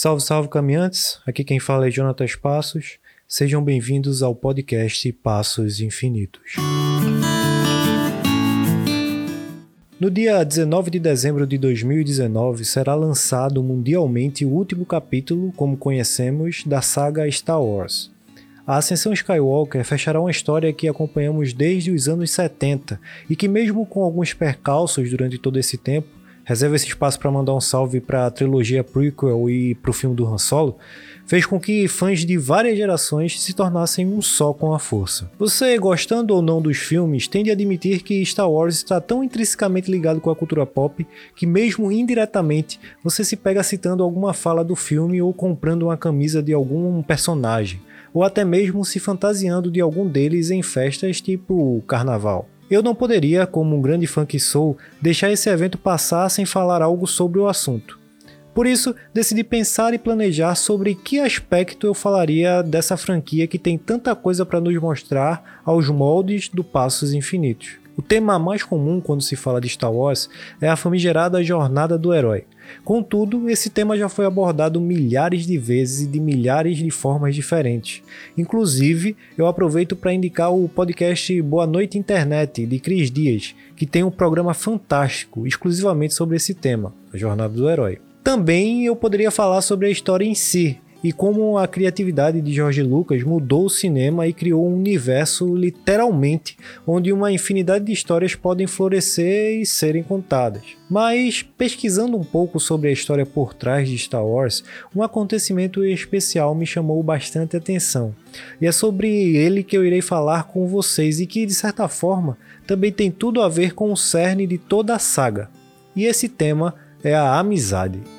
Salve, salve caminhantes! Aqui quem fala é Jonatas Passos. Sejam bem-vindos ao podcast Passos Infinitos. No dia 19 de dezembro de 2019 será lançado mundialmente o último capítulo, como conhecemos, da saga Star Wars. A Ascensão Skywalker fechará uma história que acompanhamos desde os anos 70 e que, mesmo com alguns percalços durante todo esse tempo, reserva esse espaço para mandar um salve para a trilogia prequel e para o filme do Han Solo, fez com que fãs de várias gerações se tornassem um só com a força. Você, gostando ou não dos filmes, tende a admitir que Star Wars está tão intrinsecamente ligado com a cultura pop que, mesmo indiretamente, você se pega citando alguma fala do filme ou comprando uma camisa de algum personagem ou até mesmo se fantasiando de algum deles em festas tipo carnaval. Eu não poderia, como um grande fã que sou, deixar esse evento passar sem falar algo sobre o assunto. Por isso, decidi pensar e planejar sobre que aspecto eu falaria dessa franquia que tem tanta coisa para nos mostrar aos moldes do Passos Infinitos. O tema mais comum quando se fala de Star Wars é a famigerada jornada do herói. Contudo, esse tema já foi abordado milhares de vezes e de milhares de formas diferentes. Inclusive, eu aproveito para indicar o podcast Boa Noite Internet de Cris Dias, que tem um programa fantástico exclusivamente sobre esse tema, a jornada do herói. Também eu poderia falar sobre a história em si, e como a criatividade de George Lucas mudou o cinema e criou um universo literalmente onde uma infinidade de histórias podem florescer e serem contadas. Mas pesquisando um pouco sobre a história por trás de Star Wars, um acontecimento especial me chamou bastante atenção. E é sobre ele que eu irei falar com vocês e que de certa forma também tem tudo a ver com o cerne de toda a saga. E esse tema é a amizade.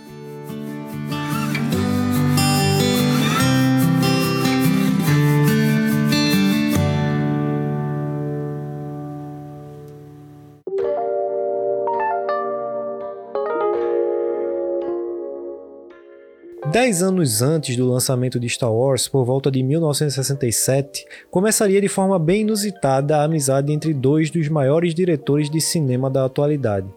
Dez anos antes do lançamento de Star Wars, por volta de 1967, começaria de forma bem inusitada a amizade entre dois dos maiores diretores de cinema da atualidade.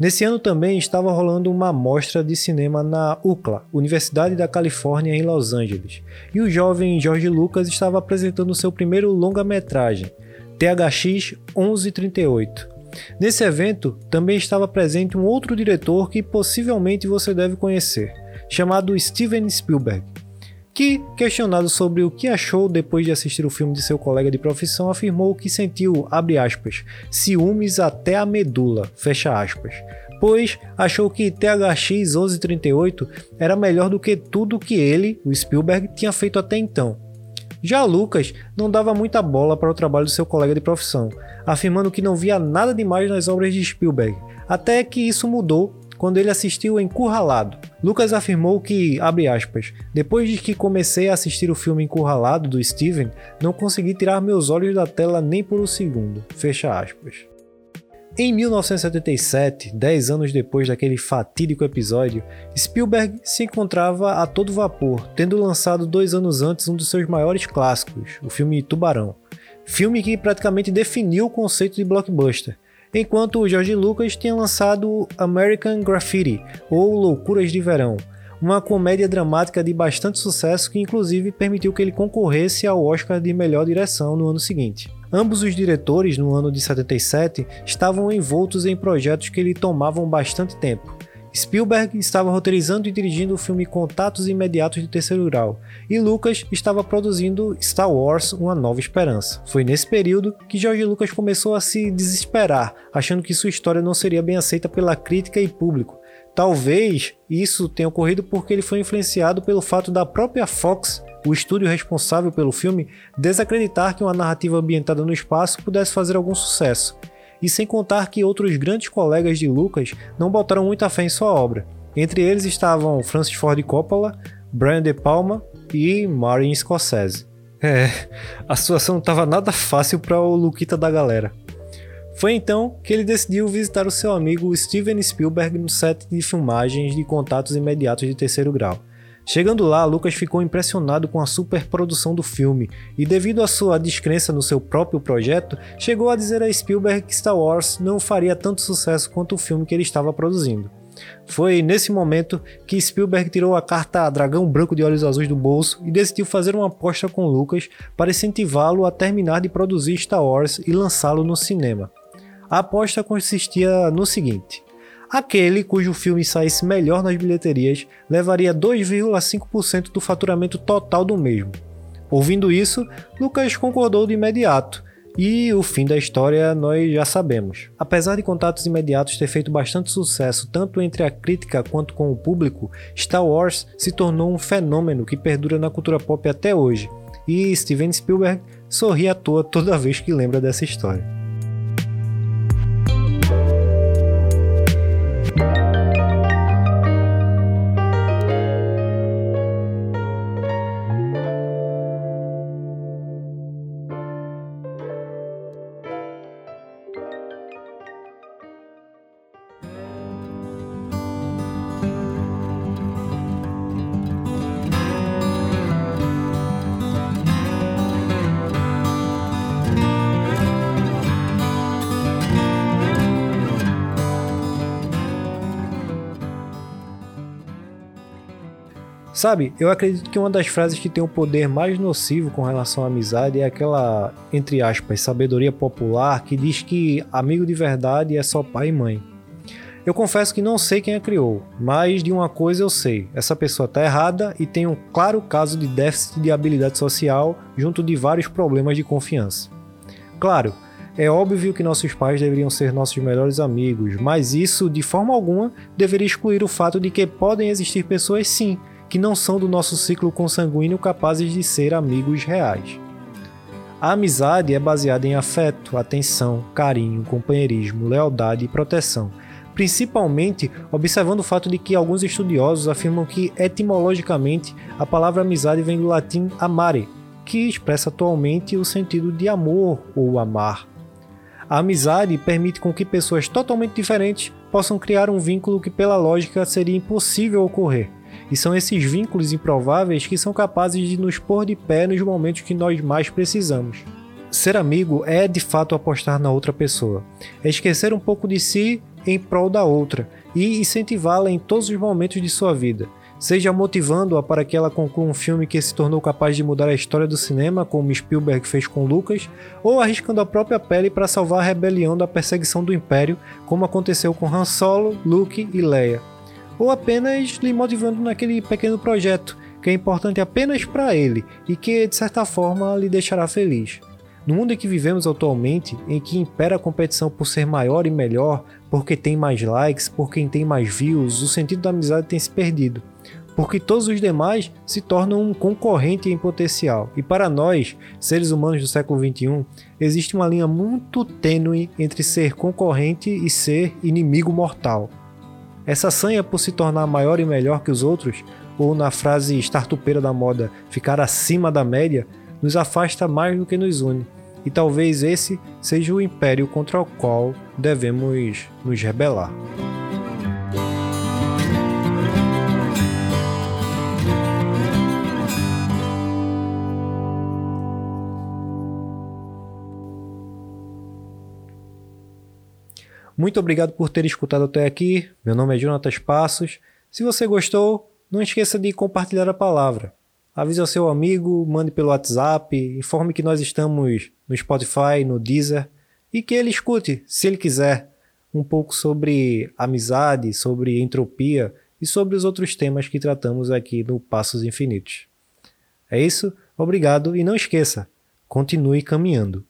Nesse ano também estava rolando uma mostra de cinema na UCLA, Universidade da Califórnia em Los Angeles, e o jovem George Lucas estava apresentando seu primeiro longa-metragem, THX 1138. Nesse evento também estava presente um outro diretor que possivelmente você deve conhecer, chamado Steven Spielberg, que, questionado sobre o que achou depois de assistir o filme de seu colega de profissão, afirmou que sentiu, aspas, ciúmes até a medula, fecha aspas, pois achou que THX 1138 era melhor do que tudo que ele, o Spielberg, tinha feito até então. Já Lucas não dava muita bola para o trabalho do seu colega de profissão, afirmando que não via nada demais nas obras de Spielberg, até que isso mudou quando ele assistiu Encurralado. Lucas afirmou que, abre aspas, depois de que comecei a assistir o filme Encurralado do Steven, não consegui tirar meus olhos da tela nem por um segundo, fecha aspas. Em 1977, 10 anos depois daquele fatídico episódio, Spielberg se encontrava a todo vapor, tendo lançado dois anos antes um dos seus maiores clássicos, o filme Tubarão. Filme que praticamente definiu o conceito de blockbuster, enquanto o George Lucas tinha lançado American Graffiti, ou Loucuras de Verão, uma comédia dramática de bastante sucesso que inclusive permitiu que ele concorresse ao Oscar de melhor direção no ano seguinte. Ambos os diretores, no ano de 77, estavam envoltos em projetos que lhe tomavam bastante tempo. Spielberg estava roteirizando e dirigindo o filme Contatos Imediatos de Terceiro Grau, e Lucas estava produzindo Star Wars Uma Nova Esperança. Foi nesse período que George Lucas começou a se desesperar, achando que sua história não seria bem aceita pela crítica e público. Talvez isso tenha ocorrido porque ele foi influenciado pelo fato da própria Fox, o estúdio responsável pelo filme, desacreditar que uma narrativa ambientada no espaço pudesse fazer algum sucesso e sem contar que outros grandes colegas de Lucas não botaram muita fé em sua obra. Entre eles estavam Francis Ford Coppola, Brian De Palma e Martin Scorsese. É, a situação não estava nada fácil para o Luquita da galera. Foi então que ele decidiu visitar o seu amigo Steven Spielberg no set de filmagens de contatos imediatos de terceiro grau. Chegando lá, Lucas ficou impressionado com a superprodução do filme e, devido à sua descrença no seu próprio projeto, chegou a dizer a Spielberg que Star Wars não faria tanto sucesso quanto o filme que ele estava produzindo. Foi nesse momento que Spielberg tirou a carta Dragão Branco de Olhos Azuis do bolso e decidiu fazer uma aposta com Lucas para incentivá-lo a terminar de produzir Star Wars e lançá-lo no cinema. A aposta consistia no seguinte: aquele cujo filme saísse melhor nas bilheterias levaria 2,5% do faturamento total do mesmo. Ouvindo isso, Lucas concordou de imediato e o fim da história nós já sabemos. Apesar de Contatos Imediatos ter feito bastante sucesso tanto entre a crítica quanto com o público, Star Wars se tornou um fenômeno que perdura na cultura pop até hoje. E Steven Spielberg sorri à toa toda vez que lembra dessa história. Sabe, eu acredito que uma das frases que tem o um poder mais nocivo com relação à amizade é aquela, entre aspas, sabedoria popular que diz que amigo de verdade é só pai e mãe. Eu confesso que não sei quem a criou, mas de uma coisa eu sei: essa pessoa está errada e tem um claro caso de déficit de habilidade social junto de vários problemas de confiança. Claro, é óbvio que nossos pais deveriam ser nossos melhores amigos, mas isso de forma alguma deveria excluir o fato de que podem existir pessoas sim que não são do nosso ciclo consanguíneo capazes de ser amigos reais. A amizade é baseada em afeto, atenção, carinho, companheirismo, lealdade e proteção, principalmente observando o fato de que alguns estudiosos afirmam que etimologicamente a palavra amizade vem do latim amare, que expressa atualmente o sentido de amor ou amar. A amizade permite com que pessoas totalmente diferentes possam criar um vínculo que pela lógica seria impossível ocorrer e são esses vínculos improváveis que são capazes de nos pôr de pé nos momentos que nós mais precisamos. Ser amigo é de fato apostar na outra pessoa, é esquecer um pouco de si em prol da outra e incentivá-la em todos os momentos de sua vida, seja motivando-a para que ela conclua um filme que se tornou capaz de mudar a história do cinema, como Spielberg fez com Lucas, ou arriscando a própria pele para salvar a rebelião da perseguição do Império, como aconteceu com Han Solo, Luke e Leia ou apenas lhe motivando naquele pequeno projeto que é importante apenas para ele e que de certa forma lhe deixará feliz. No mundo em que vivemos atualmente, em que impera a competição por ser maior e melhor, porque tem mais likes, por quem tem mais views, o sentido da amizade tem se perdido. Porque todos os demais se tornam um concorrente em potencial. E para nós, seres humanos do século XXI, existe uma linha muito tênue entre ser concorrente e ser inimigo mortal. Essa sanha por se tornar maior e melhor que os outros, ou na frase startupeira da moda, ficar acima da média, nos afasta mais do que nos une. E talvez esse seja o império contra o qual devemos nos rebelar. Muito obrigado por ter escutado até aqui. Meu nome é Jonatas Passos. Se você gostou, não esqueça de compartilhar a palavra. Avise ao seu amigo, mande pelo WhatsApp, informe que nós estamos no Spotify, no Deezer e que ele escute, se ele quiser, um pouco sobre amizade, sobre entropia e sobre os outros temas que tratamos aqui no Passos Infinitos. É isso, obrigado e não esqueça, continue caminhando.